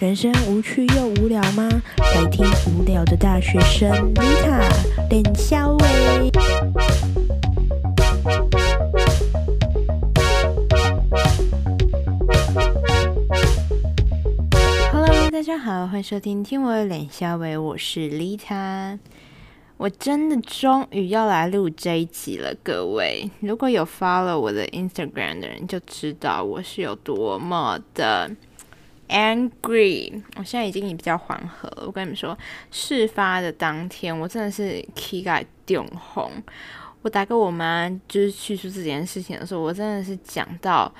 人生无趣又无聊吗？来听无聊的大学生妮塔练肖喂。Hello，大家好，欢迎收听听我的脸肖喂，我是丽塔。我真的终于要来录这一集了，各位。如果有 follow 我的 Instagram 的人就知道我是有多么的 angry。我现在已经比较缓和了。我跟你们说，事发的当天，我真的是气盖顶红。我打给我妈，就是叙述这件事情的时候，我真的是讲到。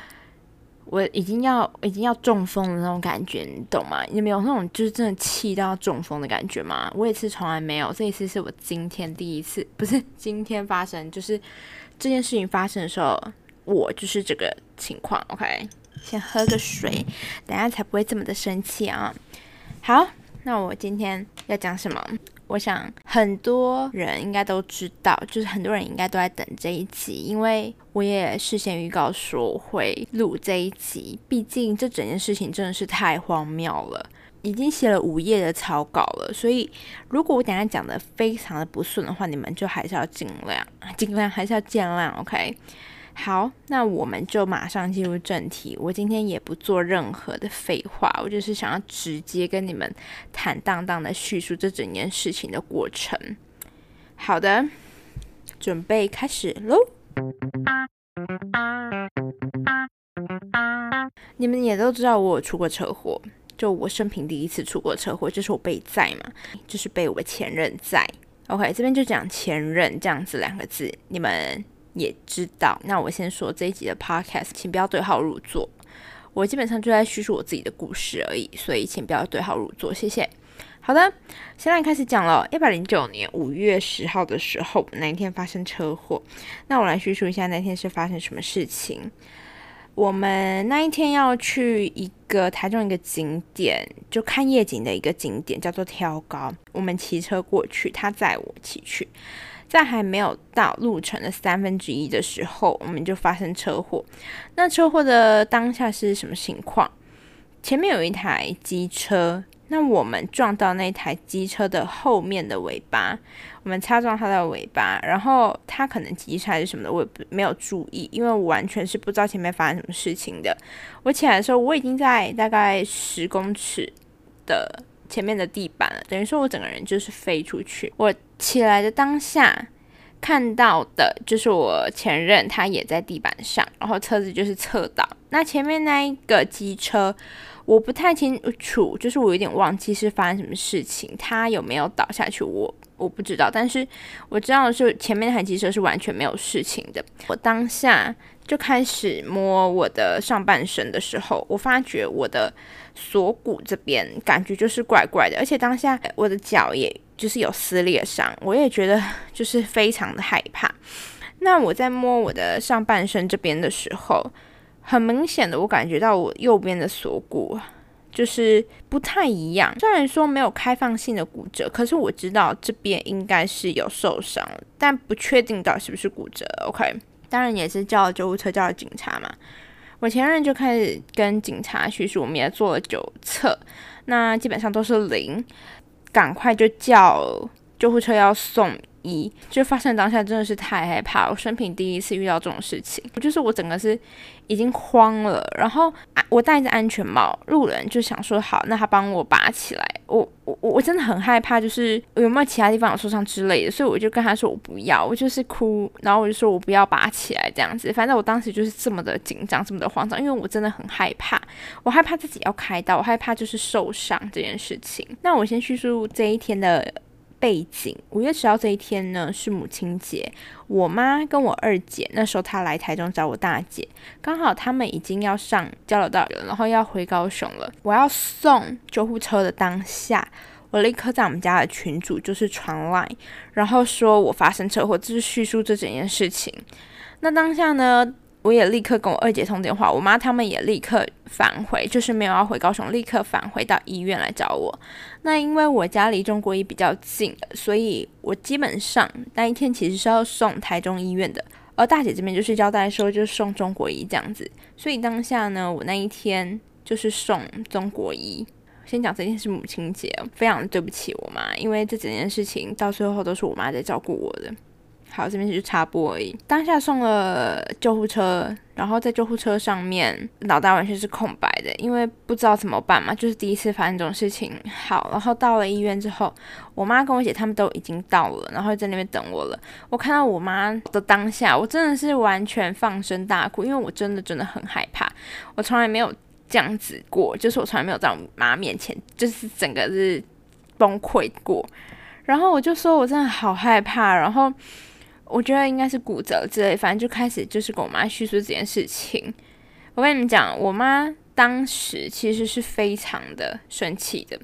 我已经要已经要中风的那种感觉，你懂吗？你没有那种就是真的气到中风的感觉吗？我也是从来没有，这一次是我今天第一次，不是今天发生，就是这件事情发生的时候，我就是这个情况。OK，先喝个水，等下才不会这么的生气啊。好，那我今天要讲什么？我想很多人应该都知道，就是很多人应该都在等这一集，因为我也事先预告说会录这一集。毕竟这整件事情真的是太荒谬了，已经写了五页的草稿了，所以如果我等下讲的非常的不顺的话，你们就还是要尽量尽量还是要见谅，OK。好，那我们就马上进入正题。我今天也不做任何的废话，我就是想要直接跟你们坦荡荡的叙述这整件事情的过程。好的，准备开始喽。你们也都知道我有出过车祸，就我生平第一次出过车祸，就是我被载嘛，就是被我前任载。OK，这边就讲前任这样子两个字，你们。也知道，那我先说这一集的 podcast，请不要对号入座。我基本上就在叙述我自己的故事而已，所以请不要对号入座，谢谢。好的，现在开始讲了。一百零九年五月十号的时候，那一天发生车祸。那我来叙述一下那天是发生什么事情。我们那一天要去一个台中一个景点，就看夜景的一个景点，叫做挑高。我们骑车过去，他载我骑去。在还没有到路程的三分之一的时候，我们就发生车祸。那车祸的当下是什么情况？前面有一台机车，那我们撞到那台机车的后面的尾巴，我们擦撞它的尾巴，然后它可能急刹还是什么的，我也没有注意，因为我完全是不知道前面发生什么事情的。我起来的时候，我已经在大概十公尺的。前面的地板了，等于说我整个人就是飞出去。我起来的当下看到的就是我前任，他也在地板上，然后车子就是侧倒。那前面那一个机车，我不太清楚，就是我有点忘记是发生什么事情，他有没有倒下去，我我不知道。但是我知道是前面那台机车是完全没有事情的。我当下就开始摸我的上半身的时候，我发觉我的。锁骨这边感觉就是怪怪的，而且当下我的脚也就是有撕裂伤，我也觉得就是非常的害怕。那我在摸我的上半身这边的时候，很明显的我感觉到我右边的锁骨就是不太一样。虽然说没有开放性的骨折，可是我知道这边应该是有受伤，但不确定到底是不是骨折。OK，当然也是叫救护车，叫警察嘛。我前任就开始跟警察叙述，我们也做了九测，那基本上都是零，赶快就叫救护车要送。一就发生当下真的是太害怕，我生平第一次遇到这种事情，我就是我整个是已经慌了，然后我戴着安全帽，路人就想说好，那他帮我拔起来，我我我真的很害怕，就是有没有其他地方有受伤之类的，所以我就跟他说我不要，我就是哭，然后我就说我不要拔起来这样子，反正我当时就是这么的紧张，这么的慌张，因为我真的很害怕，我害怕自己要开刀，我害怕就是受伤这件事情。那我先叙述这一天的。背景五月十号这一天呢是母亲节，我妈跟我二姐那时候她来台中找我大姐，刚好他们已经要上交流道了，然后要回高雄了。我要送救护车的当下，我立刻在我们家的群主就是传来，然后说我发生车祸，就是叙述这整件事情。那当下呢？我也立刻跟我二姐通电话，我妈他们也立刻返回，就是没有要回高雄，立刻返回到医院来找我。那因为我家离中国医比较近，所以我基本上那一天其实是要送台中医院的，而大姐这边就是交代说就是送中国医这样子。所以当下呢，我那一天就是送中国医。先讲这件事，母亲节，非常对不起我妈，因为这整件事情到最后都是我妈在照顾我的。好，这边就插播而已。当下送了救护车，然后在救护车上面，脑袋完全是空白的，因为不知道怎么办嘛，就是第一次发生这种事情。好，然后到了医院之后，我妈跟我姐他们都已经到了，然后在那边等我了。我看到我妈的当下，我真的是完全放声大哭，因为我真的真的很害怕，我从来没有这样子过，就是我从来没有在我妈面前，就是整个是崩溃过。然后我就说我真的好害怕，然后。我觉得应该是骨折之类，反正就开始就是跟我妈叙述这件事情。我跟你们讲，我妈当时其实是非常的生气的。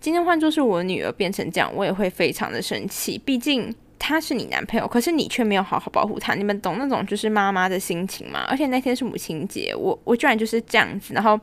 今天换作是我女儿变成这样，我也会非常的生气。毕竟他是你男朋友，可是你却没有好好保护他。你们懂那种就是妈妈的心情吗？而且那天是母亲节，我我居然就是这样子，然后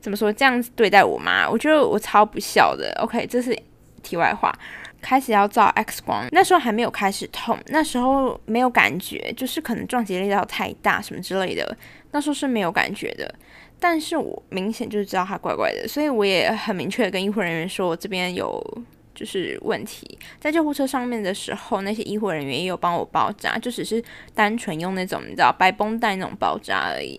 怎么说这样子对待我妈？我觉得我超不孝的。OK，这是题外话。开始要照 X 光，那时候还没有开始痛，那时候没有感觉，就是可能撞击力道太大什么之类的，那时候是没有感觉的。但是我明显就是知道它怪怪的，所以我也很明确的跟医护人员说我，这边有就是问题。在救护车上面的时候，那些医护人员也有帮我包扎，就只是单纯用那种你知道白绷带那种包扎而已，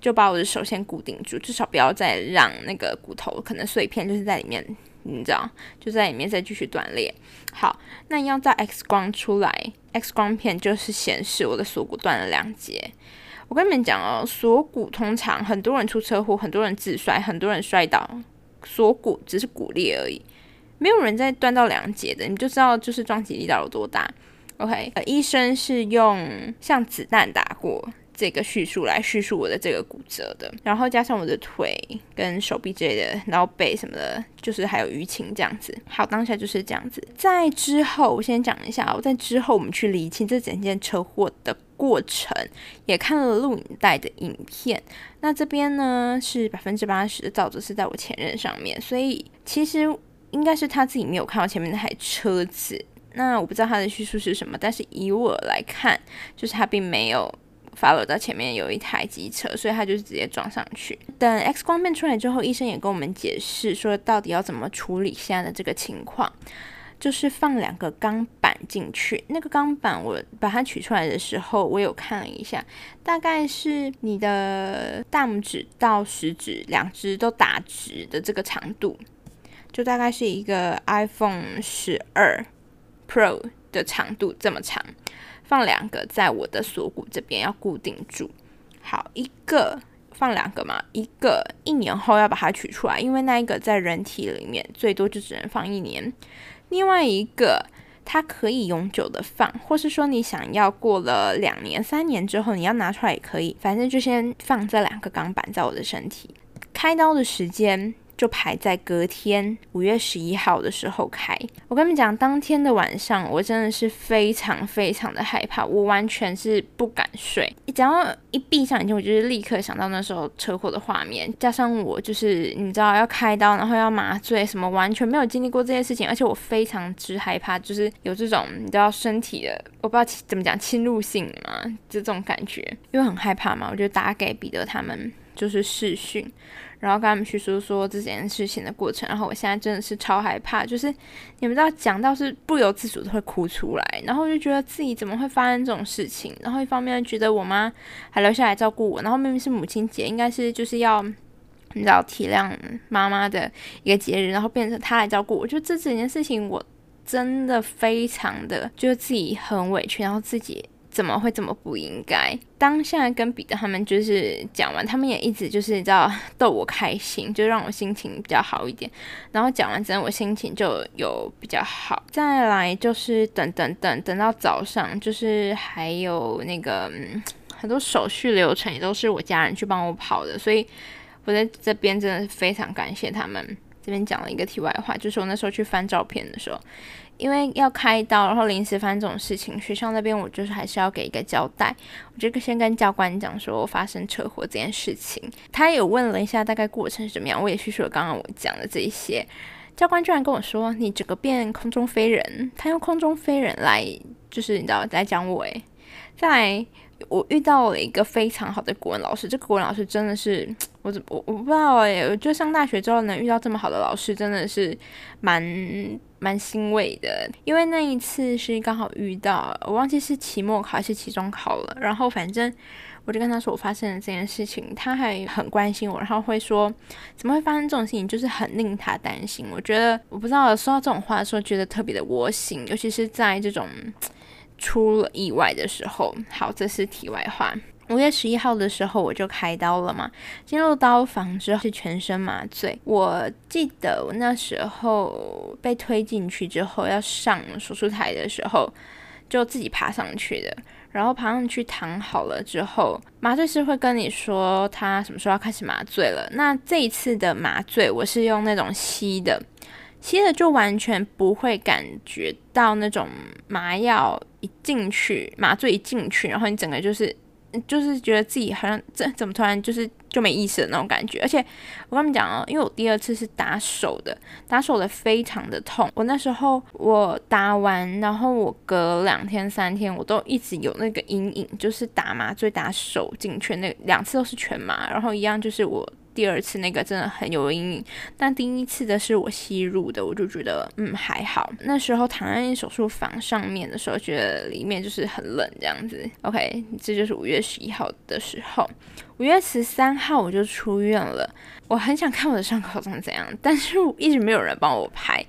就把我的手先固定住，至少不要再让那个骨头可能碎片就是在里面。你知道，就在里面再继续断裂。好，那要照 X 光出来，X 光片就是显示我的锁骨断了两节。我跟你们讲哦，锁骨通常很多人出车祸，很多人自摔，很多人摔倒，锁骨只是骨裂而已，没有人再断到两节的，你就知道就是撞击力道有多大。OK，医生是用像子弹打过。这个叙述来叙述我的这个骨折的，然后加上我的腿跟手臂之类的，然后背什么的，就是还有淤青这样子。好，当下就是这样子。在之后，我先讲一下，我在之后我们去理清这整件车祸的过程，也看了录影带的影片。那这边呢是百分之八十的照着是在我前任上面，所以其实应该是他自己没有看到前面那台车子。那我不知道他的叙述是什么，但是以我来看，就是他并没有。发了到前面有一台机车，所以他就是直接撞上去。等 X 光片出来之后，医生也跟我们解释说，到底要怎么处理现在的这个情况，就是放两个钢板进去。那个钢板我把它取出来的时候，我有看了一下，大概是你的大拇指到食指两只都打直的这个长度，就大概是一个 iPhone 十二 Pro 的长度这么长。放两个在我的锁骨这边要固定住，好，一个放两个嘛，一个一年后要把它取出来，因为那一个在人体里面最多就只能放一年。另外一个它可以永久的放，或是说你想要过了两年、三年之后你要拿出来也可以，反正就先放这两个钢板在我的身体。开刀的时间。就排在隔天五月十一号的时候开。我跟你们讲，当天的晚上，我真的是非常非常的害怕，我完全是不敢睡。你只要一闭上眼睛，我就是立刻想到那时候车祸的画面，加上我就是你知道要开刀，然后要麻醉什么，完全没有经历过这件事情，而且我非常之害怕，就是有这种你知道身体的，我不知道怎么讲侵入性嘛，就这种感觉，因为很害怕嘛，我就打给彼得他们，就是视讯。然后跟他们去说说这件事情的过程，然后我现在真的是超害怕，就是你们知道讲到是不由自主的会哭出来，然后就觉得自己怎么会发生这种事情，然后一方面觉得我妈还留下来照顾我，然后明明是母亲节，应该是就是要你知道体谅妈妈的一个节日，然后变成她来照顾我，就这整件事情我真的非常的觉得自己很委屈，然后自己。怎么会这么不应该？当下跟彼得他们就是讲完，他们也一直就是你知道逗我开心，就让我心情比较好一点。然后讲完之后，我心情就有比较好。再来就是等等等等到早上，就是还有那个很多手续流程也都是我家人去帮我跑的，所以我在这边真的是非常感谢他们。这边讲了一个题外话，就是我那时候去翻照片的时候。因为要开刀，然后临时发生这种事情，学校那边我就是还是要给一个交代。我就先跟教官讲说我发生车祸这件事情，他有问了一下大概过程是怎么样，我也叙述了刚刚我讲的这一些。教官居然跟我说你整个变空中飞人，他用空中飞人来就是你知道在讲我诶，在我遇到了一个非常好的国文老师，这个国文老师真的是 我怎我我不知道哎，我就上大学之后能遇到这么好的老师，真的是蛮蛮欣慰的。因为那一次是刚好遇到，我忘记是期末考还是期中考了，然后反正我就跟他说我发生了这件事情，他还很关心我，然后会说怎么会发生这种事情，就是很令他担心。我觉得我不知道说到这种话的时候，觉得特别的窝心，尤其是在这种。出了意外的时候，好，这是题外话。五月十一号的时候，我就开刀了嘛。进入刀房之后是全身麻醉。我记得我那时候被推进去之后，要上手术台的时候，就自己爬上去的。然后爬上去躺好了之后，麻醉师会跟你说他什么时候要开始麻醉了。那这一次的麻醉，我是用那种吸的。吸了就完全不会感觉到那种麻药一进去，麻醉一进去，然后你整个就是就是觉得自己好像这怎么突然就是就没意识的那种感觉。而且我跟你们讲哦，因为我第二次是打手的，打手的非常的痛。我那时候我打完，然后我隔两天三天，我都一直有那个阴影，就是打麻醉打手进去那两次都是全麻，然后一样就是我。第二次那个真的很有阴影，但第一次的是我吸入的，我就觉得嗯还好。那时候躺在手术房上面的时候，觉得里面就是很冷这样子。OK，这就是五月十一号的时候，五月十三号我就出院了。我很想看我的伤口长怎样，但是一直没有人帮我拍。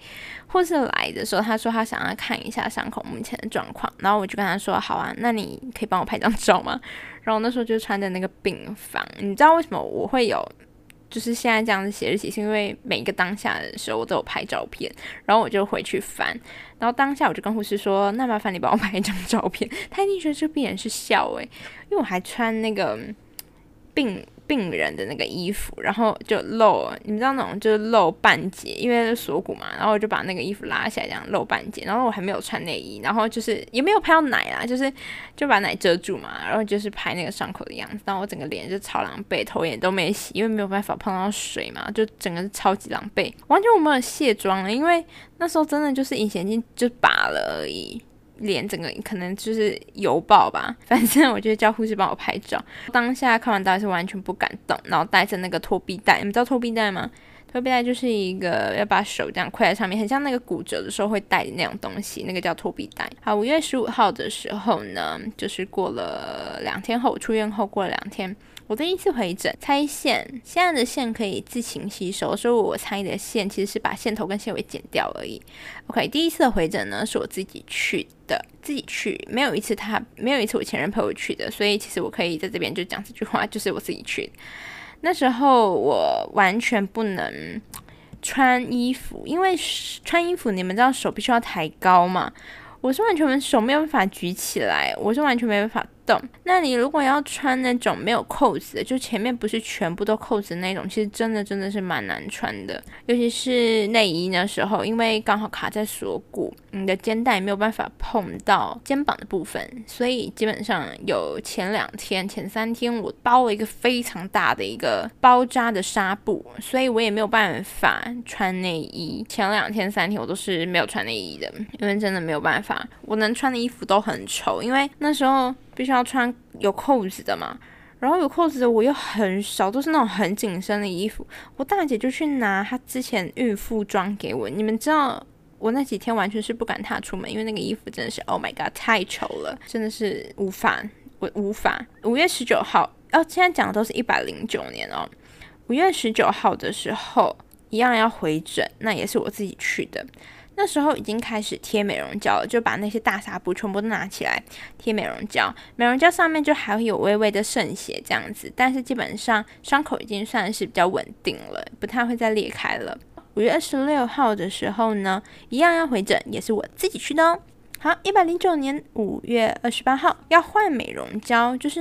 或是来的时候，他说他想要看一下伤口目前的状况，然后我就跟他说好啊，那你可以帮我拍张照吗？然后那时候就穿的那个病房，你知道为什么我会有？就是现在这样子写日记，是因为每一个当下的时候我都有拍照片，然后我就回去翻，然后当下我就跟护士说：“那麻烦你帮我拍一张照片。”他一定觉得这病人是笑诶，因为我还穿那个病。病人的那个衣服，然后就露，你们知道那种就是露半截，因为锁骨嘛，然后我就把那个衣服拉下来，这样露半截，然后我还没有穿内衣，然后就是也没有拍到奶啊，就是就把奶遮住嘛，然后就是拍那个伤口的样子，然后我整个脸就超狼狈，头也都没洗，因为没有办法碰到水嘛，就整个是超级狼狈，完全我没有卸妆了，因为那时候真的就是隐形镜就拔了而已。脸整个可能就是油爆吧，反正我就叫护士帮我拍照。当下看完刀是完全不敢动，然后带着那个托臂带，你们知道托臂带吗？托臂带就是一个要把手这样跪在上面，很像那个骨折的时候会带的那种东西，那个叫托臂带。好，五月十五号的时候呢，就是过了两天后出院后过了两天。我第一次回诊拆线，现在的线可以自行吸收，所以我拆的线其实是把线头跟线尾剪掉而已。OK，第一次的回诊呢是我自己去的，自己去，没有一次他没有一次我前任陪我去的，所以其实我可以在这边就讲这句话，就是我自己去。那时候我完全不能穿衣服，因为穿衣服你们知道手必须要抬高嘛，我是完全手没有办法举起来，我是完全没办法。懂那你如果要穿那种没有扣子的，就前面不是全部都扣子那种，其实真的真的是蛮难穿的。尤其是内衣的时候，因为刚好卡在锁骨，你的肩带没有办法碰到肩膀的部分，所以基本上有前两天、前三天我包了一个非常大的一个包扎的纱布，所以我也没有办法穿内衣。前两天、三天我都是没有穿内衣的，因为真的没有办法，我能穿的衣服都很丑，因为那时候。必须要穿有扣子的嘛，然后有扣子的我又很少，都是那种很紧身的衣服。我大姐就去拿她之前孕妇装给我，你们知道我那几天完全是不敢踏出门，因为那个衣服真的是 Oh my God 太丑了，真的是无法，我无法。五月十九号，哦，现在讲的都是一百零九年哦。五月十九号的时候，一样要回诊，那也是我自己去的。那时候已经开始贴美容胶了，就把那些大纱布全部都拿起来贴美容胶。美容胶上面就还会有微微的渗血这样子，但是基本上伤口已经算是比较稳定了，不太会再裂开了。五月二十六号的时候呢，一样要回诊，也是我自己去的哦。好，一百零九年五月二十八号要换美容胶，就是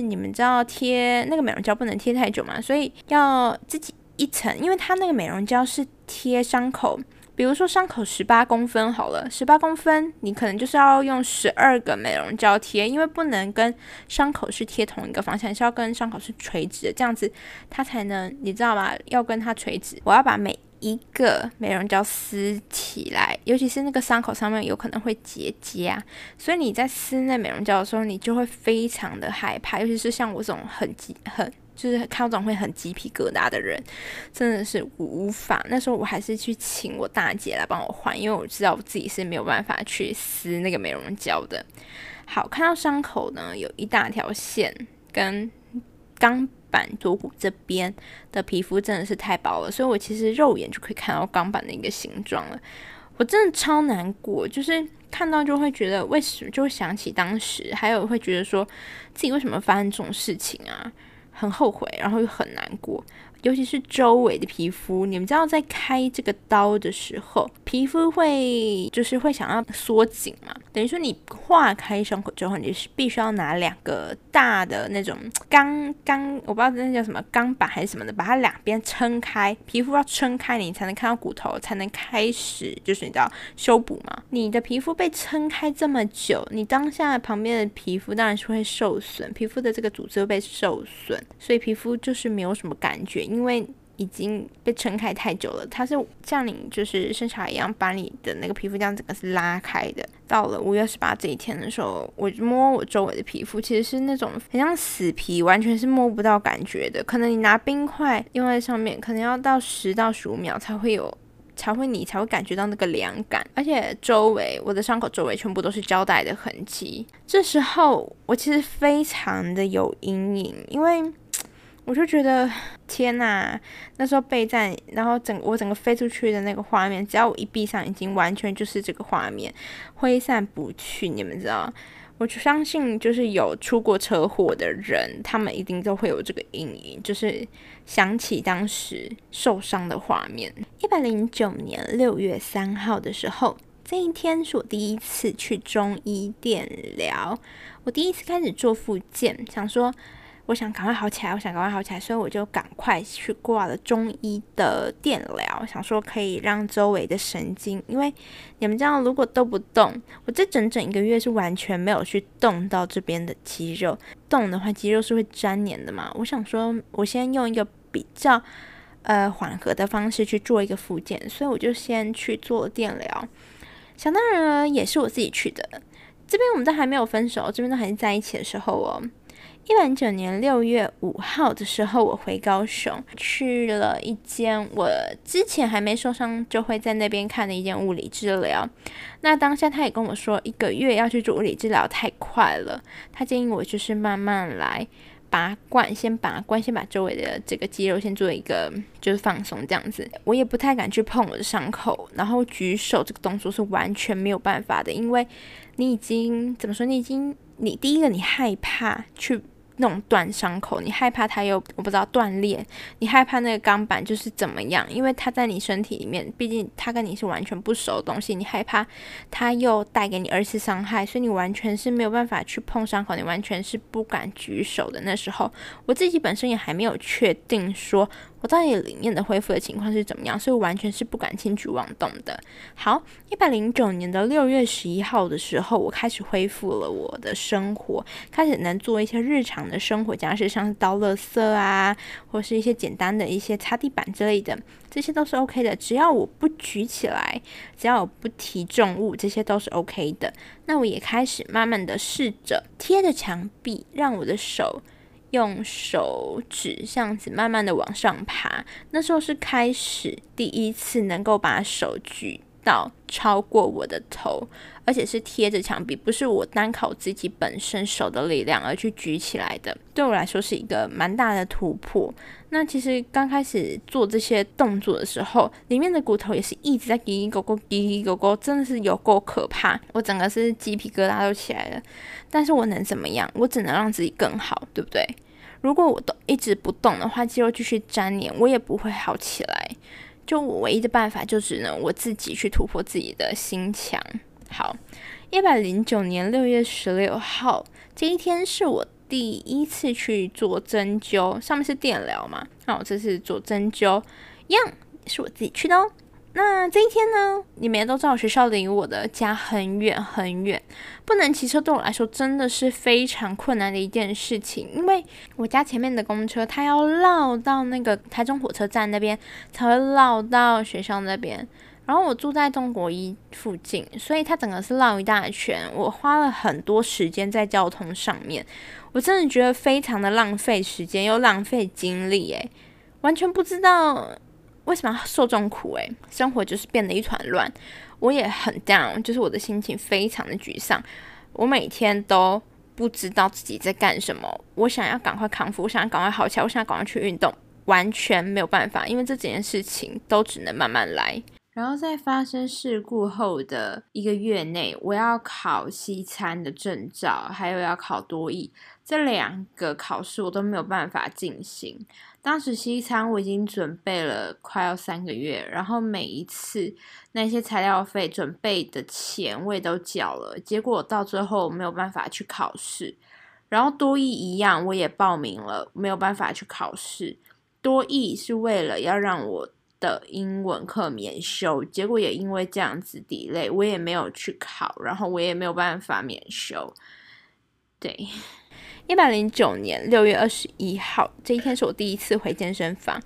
你们知道贴那个美容胶不能贴太久嘛，所以要自己一层，因为它那个美容胶是贴伤口。比如说伤口十八公分好了，十八公分，你可能就是要用十二个美容胶贴，因为不能跟伤口是贴同一个方向，是要跟伤口是垂直的，这样子它才能，你知道吗？要跟它垂直。我要把每一个美容胶撕起来，尤其是那个伤口上面有可能会结痂，所以你在撕那美容胶的时候，你就会非常的害怕，尤其是像我这种很急很就是看到会很鸡皮疙瘩的人，真的是无法。那时候我还是去请我大姐来帮我换，因为我知道我自己是没有办法去撕那个美容胶的。好，看到伤口呢，有一大条线跟钢。板左骨这边的皮肤真的是太薄了，所以我其实肉眼就可以看到钢板的一个形状了。我真的超难过，就是看到就会觉得为什么，就会想起当时，还有会觉得说自己为什么发生这种事情啊，很后悔，然后又很难过。尤其是周围的皮肤，你们知道在开这个刀的时候，皮肤会就是会想要缩紧嘛？等于说你划开伤口之后，你是必须要拿两个大的那种钢钢，我不知道那叫什么钢板还是什么的，把它两边撑开，皮肤要撑开，你才能看到骨头，才能开始就是你知道修补嘛。你的皮肤被撑开这么久，你当下旁边的皮肤当然是会受损，皮肤的这个组织会被受损，所以皮肤就是没有什么感觉。因为已经被撑开太久了，它是像你就是生小孩一样，把你的那个皮肤这样整个是拉开的。到了五月十八这一天的时候，我摸我周围的皮肤，其实是那种很像死皮，完全是摸不到感觉的。可能你拿冰块用在上面，可能要到十到十五秒才会有，才会你才会感觉到那个凉感。而且周围我的伤口周围全部都是胶带的痕迹。这时候我其实非常的有阴影，因为。我就觉得天呐，那时候备战，然后整我整个飞出去的那个画面，只要我一闭上眼睛，完全就是这个画面，挥散不去。你们知道，我就相信，就是有出过车祸的人，他们一定都会有这个阴影，就是想起当时受伤的画面。一百零九年六月三号的时候，这一天是我第一次去中医电疗，我第一次开始做复健，想说。我想赶快好起来，我想赶快好起来，所以我就赶快去挂了中医的电疗，想说可以让周围的神经，因为你们知道，如果都不动，我这整整一个月是完全没有去动到这边的肌肉，动的话肌肉是会粘连的嘛。我想说，我先用一个比较呃缓和的方式去做一个复健，所以我就先去做电疗。想当然了也是我自己去的，这边我们都还没有分手，这边都还是在一起的时候哦。一零九年六月五号的时候，我回高雄去了一间我之前还没受伤就会在那边看的一间物理治疗。那当下他也跟我说，一个月要去做物理治疗太快了，他建议我就是慢慢来拔罐，先拔罐，先把周围的这个肌肉先做一个就是放松这样子。我也不太敢去碰我的伤口，然后举手这个动作是完全没有办法的，因为你已经怎么说？你已经你第一个你害怕去。那种断伤口，你害怕它又我不知道断裂，你害怕那个钢板就是怎么样？因为它在你身体里面，毕竟它跟你是完全不熟的东西，你害怕它又带给你二次伤害，所以你完全是没有办法去碰伤口，你完全是不敢举手的。那时候我自己本身也还没有确定说。我到底里面的恢复的情况是怎么样？所以完全是不敢轻举妄动的。好，一百零九年的六月十一号的时候，我开始恢复了我的生活，开始能做一些日常的生活家事，像是倒垃圾啊，或是一些简单的一些擦地板之类的，这些都是 OK 的。只要我不举起来，只要我不提重物，这些都是 OK 的。那我也开始慢慢的试着贴着墙壁，让我的手。用手指这样子慢慢的往上爬，那时候是开始第一次能够把手举到超过我的头，而且是贴着墙壁，不是我单靠自己本身手的力量而去举起来的。对我来说是一个蛮大的突破。那其实刚开始做这些动作的时候，里面的骨头也是一直在叽叽咕咕，叽叽咕咕，真的是有够可怕，我整个是鸡皮疙瘩都起来了。但是我能怎么样？我只能让自己更好，对不对？如果我都一直不动的话，肌肉继续粘连，我也不会好起来。就我唯一的办法，就只能我自己去突破自己的心墙。好，一百零九年六月十六号这一天是我第一次去做针灸，上面是电疗嘛？那我这次做针灸，一样是我自己去的哦。那这一天呢，你们也都知道，学校离我的家很远很远，不能骑车对我来说真的是非常困难的一件事情，因为我家前面的公车，它要绕到那个台中火车站那边，才会绕到学校那边。然后我住在中国一附近，所以它整个是绕一大圈，我花了很多时间在交通上面，我真的觉得非常的浪费时间又浪费精力，诶，完全不知道。为什么要受这种苦？诶，生活就是变得一团乱，我也很 down，就是我的心情非常的沮丧。我每天都不知道自己在干什么。我想要赶快康复，我想要赶快好起来，我想要赶快去运动，完全没有办法，因为这几件事情都只能慢慢来。然后在发生事故后的一个月内，我要考西餐的证照，还有要考多艺，这两个考试我都没有办法进行。当时西餐我已经准备了快要三个月，然后每一次那些材料费、准备的钱我也都缴了，结果到最后没有办法去考试。然后多艺一样，我也报名了，没有办法去考试。多艺是为了要让我。的英文课免修，结果也因为这样子抵赖我也没有去考，然后我也没有办法免修。对，一百零九年六月二十一号这一天是我第一次回健身房，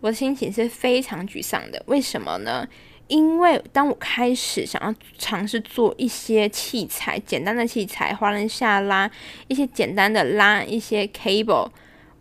我的心情是非常沮丧的。为什么呢？因为当我开始想要尝试做一些器材，简单的器材，滑轮下拉，一些简单的拉一些 cable，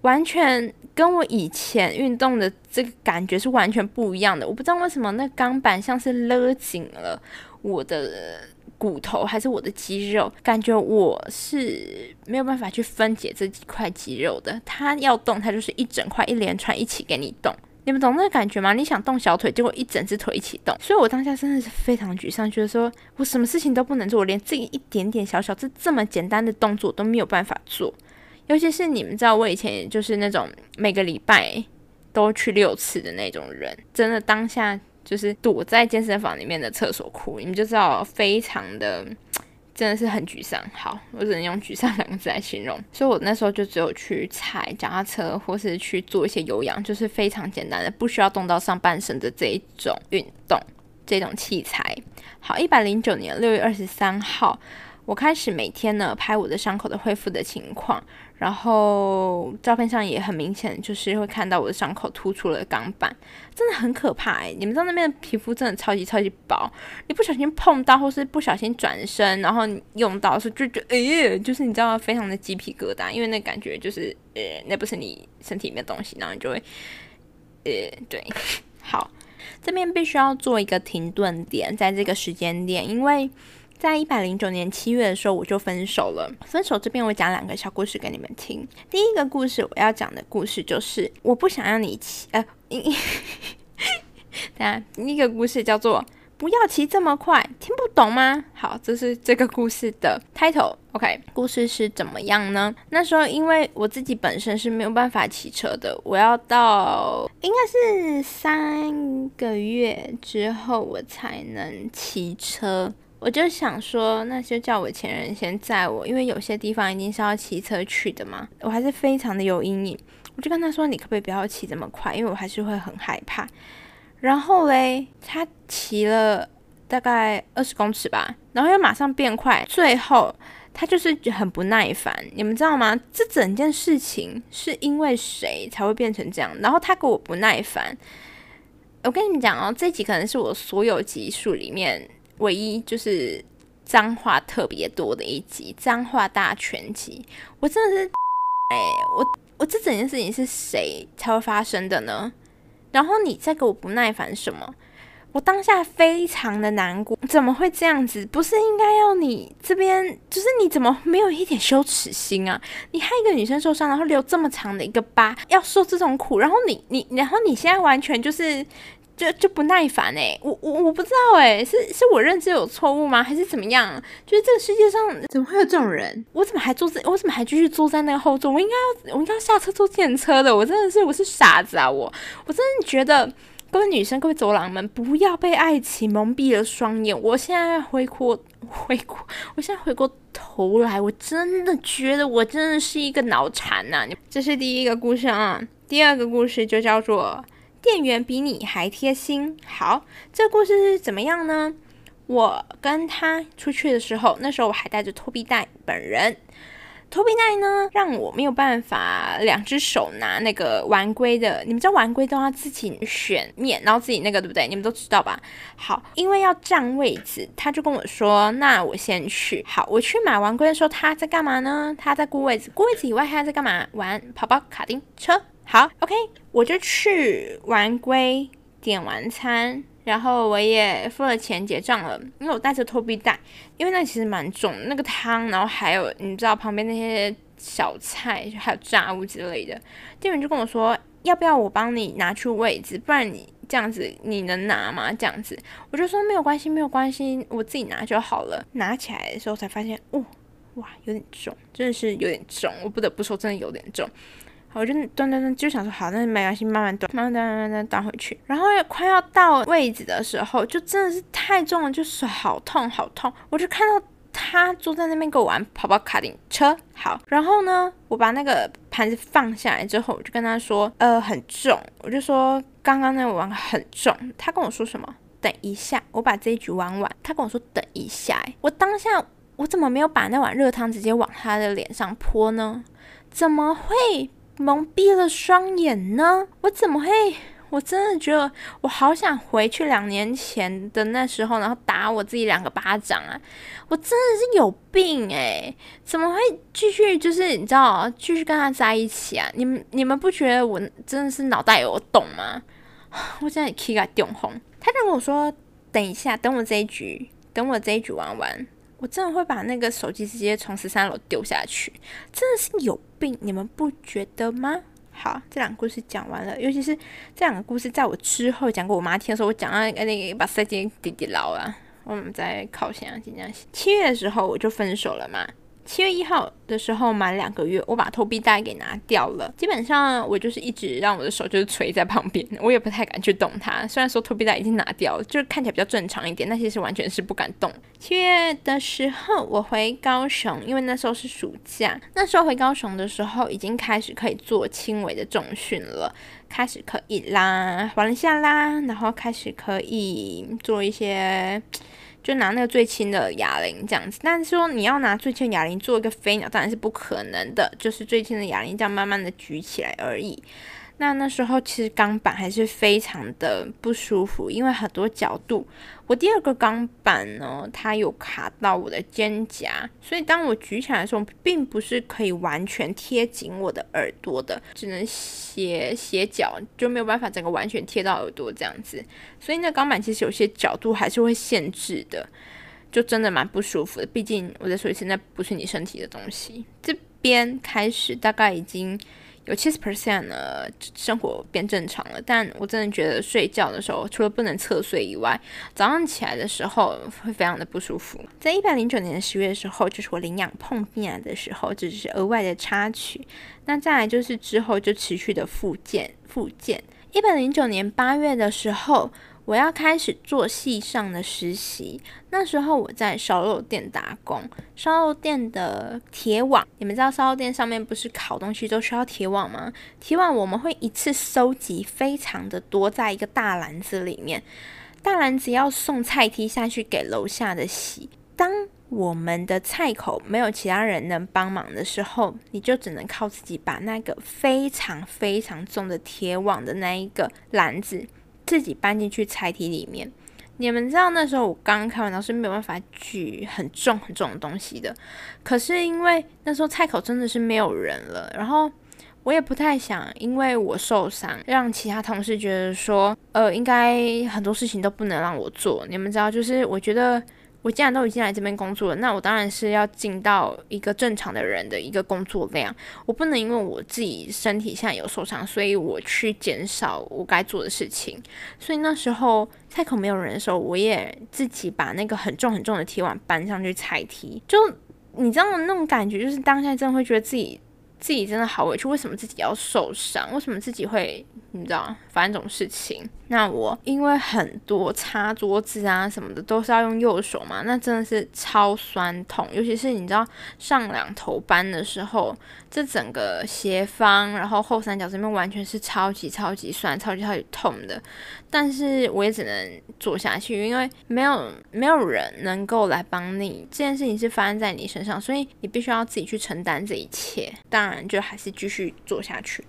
完全。跟我以前运动的这个感觉是完全不一样的。我不知道为什么那钢板像是勒紧了我的骨头，还是我的肌肉，感觉我是没有办法去分解这几块肌肉的。它要动，它就是一整块一连串一起给你动。你们懂那个感觉吗？你想动小腿，结果一整只腿一起动。所以我当下真的是非常沮丧，觉得说我什么事情都不能做，我连这一点点小小这这么简单的动作都没有办法做。尤其是你们知道，我以前就是那种每个礼拜都去六次的那种人，真的当下就是躲在健身房里面的厕所哭，你们就知道非常的真的是很沮丧。好，我只能用沮丧 两个字来形容。所以我那时候就只有去踩脚踏车，或是去做一些有氧，就是非常简单的，不需要动到上半身的这一种运动，这种器材。好，一百零九年六月二十三号。我开始每天呢拍我的伤口的恢复的情况，然后照片上也很明显，就是会看到我的伤口突出了钢板，真的很可怕哎！你们知道那边的皮肤真的超级超级薄，你不小心碰到或是不小心转身，然后用到是就就哎，就是你知道非常的鸡皮疙瘩，因为那感觉就是呃那不是你身体里面的东西，然后你就会呃对，好，这边必须要做一个停顿点，在这个时间点，因为。在一百零九年七月的时候，我就分手了。分手这边，我讲两个小故事给你们听。第一个故事，我要讲的故事就是，我不想让你骑，呃，下，第一个故事叫做“不要骑这么快”，听不懂吗？好，这是这个故事的 title。OK，故事是怎么样呢？那时候因为我自己本身是没有办法骑车的，我要到应该是三个月之后，我才能骑车。我就想说，那就叫我前任先载我，因为有些地方一定是要骑车去的嘛。我还是非常的有阴影，我就跟他说：“你可不可以不要骑这么快？因为我还是会很害怕。”然后嘞，他骑了大概二十公尺吧，然后又马上变快，最后他就是很不耐烦。你们知道吗？这整件事情是因为谁才会变成这样？然后他给我不耐烦。我跟你们讲哦，这集可能是我所有集数里面。唯一就是脏话特别多的一集，脏话大全集。我真的是，哎，我我这整件事情是谁才会发生的呢？然后你再给我不耐烦什么？我当下非常的难过，怎么会这样子？不是应该要你这边，就是你怎么没有一点羞耻心啊？你害一个女生受伤，然后留这么长的一个疤，要受这种苦，然后你你，然后你现在完全就是。就就不耐烦哎，我我我不知道哎，是是我认知有错误吗，还是怎么样？就是这个世界上怎么会有这种人？我怎么还坐在？我怎么还继续坐在那个后座？我应该要我应该要下车坐电车的。我真的是我是傻子啊！我我真的觉得各位女生、各位走廊们，不要被爱情蒙蔽了双眼。我现在回过回过，我现在回过头来，我真的觉得我真的是一个脑残呐！这是第一个故事啊，第二个故事就叫做。店员比你还贴心。好，这故事是怎么样呢？我跟他出去的时候，那时候我还带着托比袋本人。托比袋呢，让我没有办法两只手拿那个玩龟的。你们知道玩龟都要自己选面，然后自己那个对不对？你们都知道吧？好，因为要占位置，他就跟我说：“那我先去。”好，我去买玩龟的时候，他在干嘛呢？他在顾位置。顾位置以外，他在干嘛？玩跑跑卡丁车。好，OK，我就去完龟点完餐。然后我也付了钱结账了，因为我带着托比袋，因为那其实蛮重，那个汤，然后还有你知道旁边那些小菜，还有炸物之类的，店员就跟我说，要不要我帮你拿去位置，不然你这样子你能拿吗？这样子，我就说没有关系，没有关系，我自己拿就好了。拿起来的时候才发现，哦，哇，有点重，真的是有点重，我不得不说，真的有点重。我就端端端，就想说好，那没关系，慢慢端，慢慢端，慢慢端回去。然后快要到位置的时候，就真的是太重了，就手好痛好痛。我就看到他坐在那边跟我玩跑跑卡丁车。好，然后呢，我把那个盘子放下来之后，我就跟他说，呃，很重。我就说刚刚那碗很重。他跟我说什么？等一下，我把这一局玩完。他跟我说等一下。我当下我怎么没有把那碗热汤直接往他的脸上泼呢？怎么会？蒙蔽了双眼呢？我怎么会？我真的觉得我好想回去两年前的那时候，然后打我自己两个巴掌啊！我真的是有病诶，怎么会继续就是你知道继续跟他在一起啊？你们你们不觉得我真的是脑袋有洞吗？我现在气个电红，他就跟我说：“等一下，等我这一局，等我这一局玩完。”我真的会把那个手机直接从十三楼丢下去，真的是有病，你们不觉得吗？好，这两个故事讲完了，尤其是这两个故事，在我之后讲给我妈听的时候，我讲到那个把塞进弟弟牢了，我们在靠前啊，今年七月的时候我就分手了嘛。七月一号的时候，满两个月，我把头皮带给拿掉了。基本上，我就是一直让我的手就是垂在旁边，我也不太敢去动它。虽然说头皮带已经拿掉了，就是看起来比较正常一点，但其实完全是不敢动。七月的时候，我回高雄，因为那时候是暑假。那时候回高雄的时候，已经开始可以做轻微的重训了，开始可以拉完了下拉，然后开始可以做一些。就拿那个最轻的哑铃这样子，但是说你要拿最轻哑铃做一个飞鸟，当然是不可能的，就是最轻的哑铃这样慢慢的举起来而已。那那时候其实钢板还是非常的不舒服，因为很多角度。我第二个钢板呢，它有卡到我的肩胛，所以当我举起来的时候，并不是可以完全贴紧我的耳朵的，只能斜斜角，就没有办法整个完全贴到耳朵这样子。所以那钢板其实有些角度还是会限制的，就真的蛮不舒服的。毕竟我在说，现在不是你身体的东西。这边开始大概已经。有七十 percent 呢，生活变正常了。但我真的觉得睡觉的时候，除了不能侧睡以外，早上起来的时候会非常的不舒服。在一百零九年十月的时候，就是我领养碰面的时候，这只是额外的插曲。那再来就是之后就持续的复健，复健。一百零九年八月的时候。我要开始做戏上的实习，那时候我在烧肉店打工，烧肉店的铁网，你们知道烧肉店上面不是烤东西都需要铁网吗？铁网我们会一次收集非常的多，在一个大篮子里面，大篮子要送菜梯下去给楼下的洗。当我们的菜口没有其他人能帮忙的时候，你就只能靠自己把那个非常非常重的铁网的那一个篮子。自己搬进去菜体里面，你们知道那时候我刚刚开完刀是没有办法举很重很重的东西的。可是因为那时候菜口真的是没有人了，然后我也不太想因为我受伤让其他同事觉得说，呃，应该很多事情都不能让我做。你们知道，就是我觉得。我既然都已经来这边工作了，那我当然是要尽到一个正常的人的一个工作量。我不能因为我自己身体现在有受伤，所以我去减少我该做的事情。所以那时候菜口没有人的时候，我也自己把那个很重很重的铁碗搬上去踩踢。就你知道那种感觉，就是当下真的会觉得自己自己真的好委屈，为什么自己要受伤？为什么自己会你知道发生这种事情？那我因为很多擦桌子啊什么的都是要用右手嘛，那真的是超酸痛，尤其是你知道上两头班的时候，这整个斜方然后后三角这边完全是超级超级酸、超级超级痛的。但是我也只能做下去，因为没有没有人能够来帮你，这件事情是发生在你身上，所以你必须要自己去承担这一切。当然，就还是继续做下去，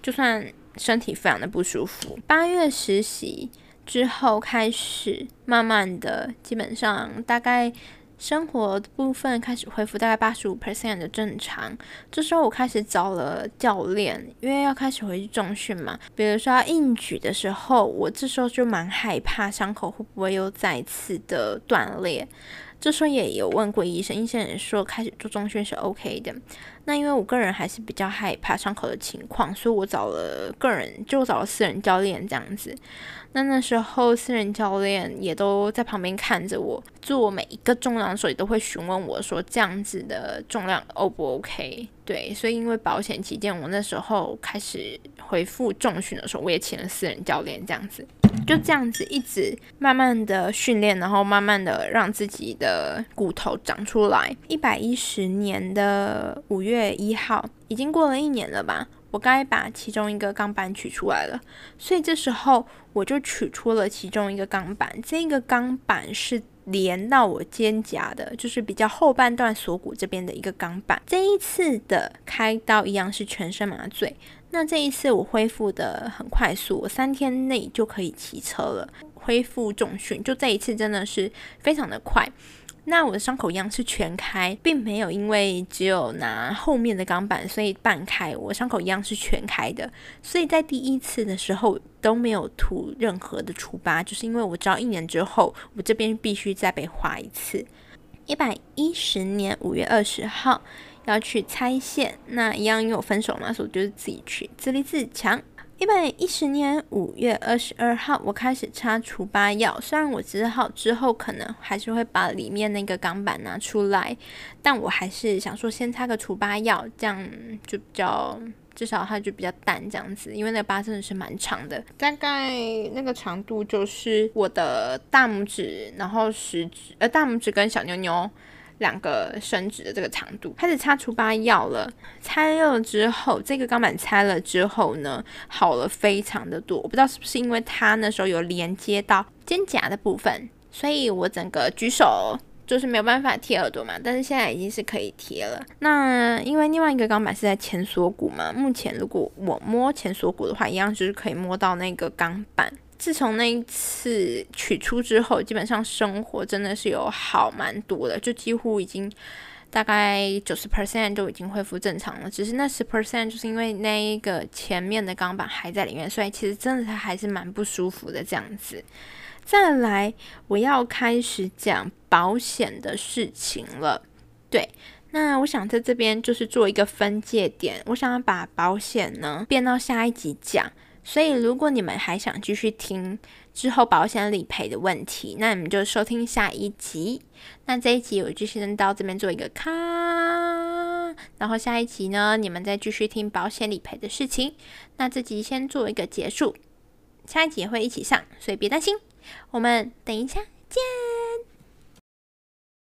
就算身体非常的不舒服。八月实习之后开始，慢慢的，基本上大概。生活部分开始恢复，大概八十五 percent 的正常。这时候我开始找了教练，因为要开始回去重训嘛。比如说要硬举的时候，我这时候就蛮害怕伤口会不会又再次的断裂。这时候也有问过医生，医生也说开始做重训是 OK 的。那因为我个人还是比较害怕伤口的情况，所以我找了个人，就找了私人教练这样子。那那时候私人教练也都在旁边看着我做每一个重量的时候，也都会询问我说这样子的重量 O 不 OK？对，所以因为保险起见，我那时候开始恢复重训的时候，我也请了私人教练这样子，就这样子一直慢慢的训练，然后慢慢的让自己的骨头长出来。一百一十年的五月一号，已经过了一年了吧？我该把其中一个钢板取出来了，所以这时候我就取出了其中一个钢板。这个钢板是连到我肩胛的，就是比较后半段锁骨这边的一个钢板。这一次的开刀一样是全身麻醉，那这一次我恢复的很快速，我三天内就可以骑车了，恢复重训。就这一次真的是非常的快。那我的伤口一样是全开，并没有因为只有拿后面的钢板，所以半开。我伤口一样是全开的，所以在第一次的时候都没有涂任何的除疤，就是因为我知道一年之后我这边必须再被划一次。一百一十年五月二十号要去拆线，那一样因为我分手嘛，所以就是自己去自立自强。一百一十年五月二十二号，我开始擦除疤药。虽然我知道之后可能还是会把里面那个钢板拿出来，但我还是想说先擦个除疤药，这样就比较至少它就比较淡这样子。因为那个疤真的是蛮长的，大概那个长度就是我的大拇指，然后食指呃大拇指跟小妞妞。两个伸直的这个长度，开始擦除疤药了。拆了之后，这个钢板拆了之后呢，好了非常的多。我不知道是不是因为它那时候有连接到肩胛的部分，所以我整个举手就是没有办法贴耳朵嘛。但是现在已经是可以贴了。那因为另外一个钢板是在前锁骨嘛，目前如果我摸前锁骨的话，一样就是可以摸到那个钢板。自从那一次取出之后，基本上生活真的是有好蛮多的，就几乎已经大概九十 percent 都已经恢复正常了。只是那十 percent 就是因为那一个前面的钢板还在里面，所以其实真的它还是蛮不舒服的这样子。再来，我要开始讲保险的事情了。对，那我想在这边就是做一个分界点，我想要把保险呢变到下一集讲。所以，如果你们还想继续听之后保险理赔的问题，那你们就收听下一集。那这一集我就先到这边做一个卡，然后下一集呢，你们再继续听保险理赔的事情。那这集先做一个结束，下一集也会一起上，所以别担心。我们等一下见。